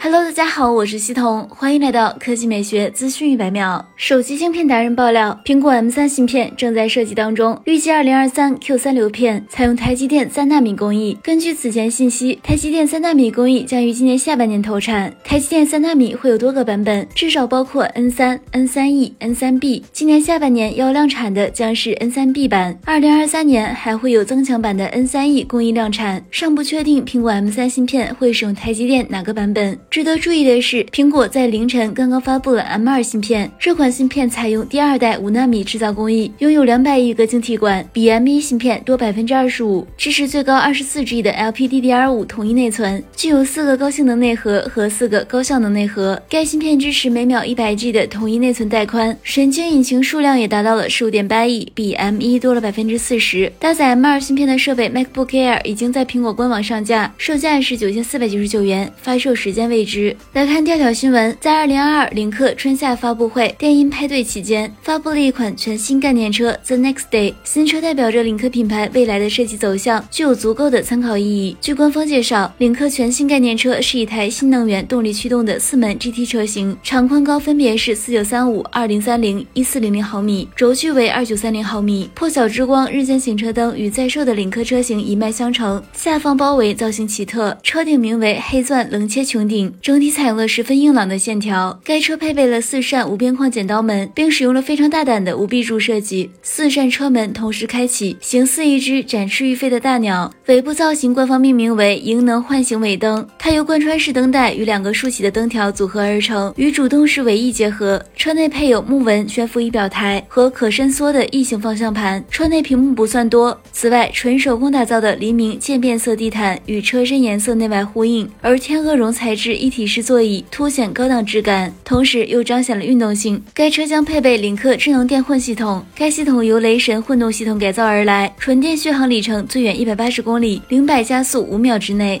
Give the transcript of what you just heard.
Hello，大家好，我是西彤，欢迎来到科技美学资讯一百秒。手机芯片达人爆料，苹果 M3 芯片正在设计当中，预计2023 Q3 流片，采用台积电三纳米工艺。根据此前信息，台积电三纳米工艺将于今年下半年投产。台积电三纳米会有多个版本，至少包括 N3、N3E、N3B。今年下半年要量产的将是 N3B 版，2023年还会有增强版的 N3E 工艺量产，尚不确定苹果 M3 芯片会使用台积电哪个版本。值得注意的是，苹果在凌晨刚刚发布了 M2 芯片，这款芯片采用第二代五纳米制造工艺，拥有两百亿个晶体管，比 M1 芯片多百分之二十五，支持最高二十四 G 的 LPDDR5 统一内存，具有四个高性能内核和四个高效能内核。该芯片支持每秒一百 G 的统一内存带宽，神经引擎数量也达到了十五点八亿，比 M1 多了百分之四十。搭载 M2 芯片的设备 MacBook Air 已经在苹果官网上架，售价是九千四百九十九元，发售时间未。知。来看调调新闻，在二零二二领克春夏发布会电音派对期间，发布了一款全新概念车 The Next Day。新车代表着领克品牌未来的设计走向，具有足够的参考意义。据官方介绍，领克全新概念车是一台新能源动力驱动的四门 GT 车型，长宽高分别是四九三五、二零三零、一四零零毫米，轴距为二九三零毫米。破晓之光日间行车灯与在售的领克车型一脉相承，下方包围造型奇特，车顶名为黑钻棱切穹顶。整体采用了十分硬朗的线条。该车配备了四扇无边框剪刀门，并使用了非常大胆的无壁柱设计。四扇车门同时开启，形似一只展翅欲飞的大鸟。尾部造型官方命名为“迎能唤醒尾灯”，它由贯穿式灯带与两个竖起的灯条组合而成，与主动式尾翼结合。车内配有木纹悬浮仪表台和可伸缩的异形方向盘。车内屏幕不算多。此外，纯手工打造的黎明渐变色地毯与车身颜色内外呼应，而天鹅绒材质一体式座椅凸显高档质感，同时又彰显了运动性。该车将配备领克智能电混系统，该系统由雷神混动系统改造而来，纯电续航里程最远一百八十公里，零百加速五秒之内。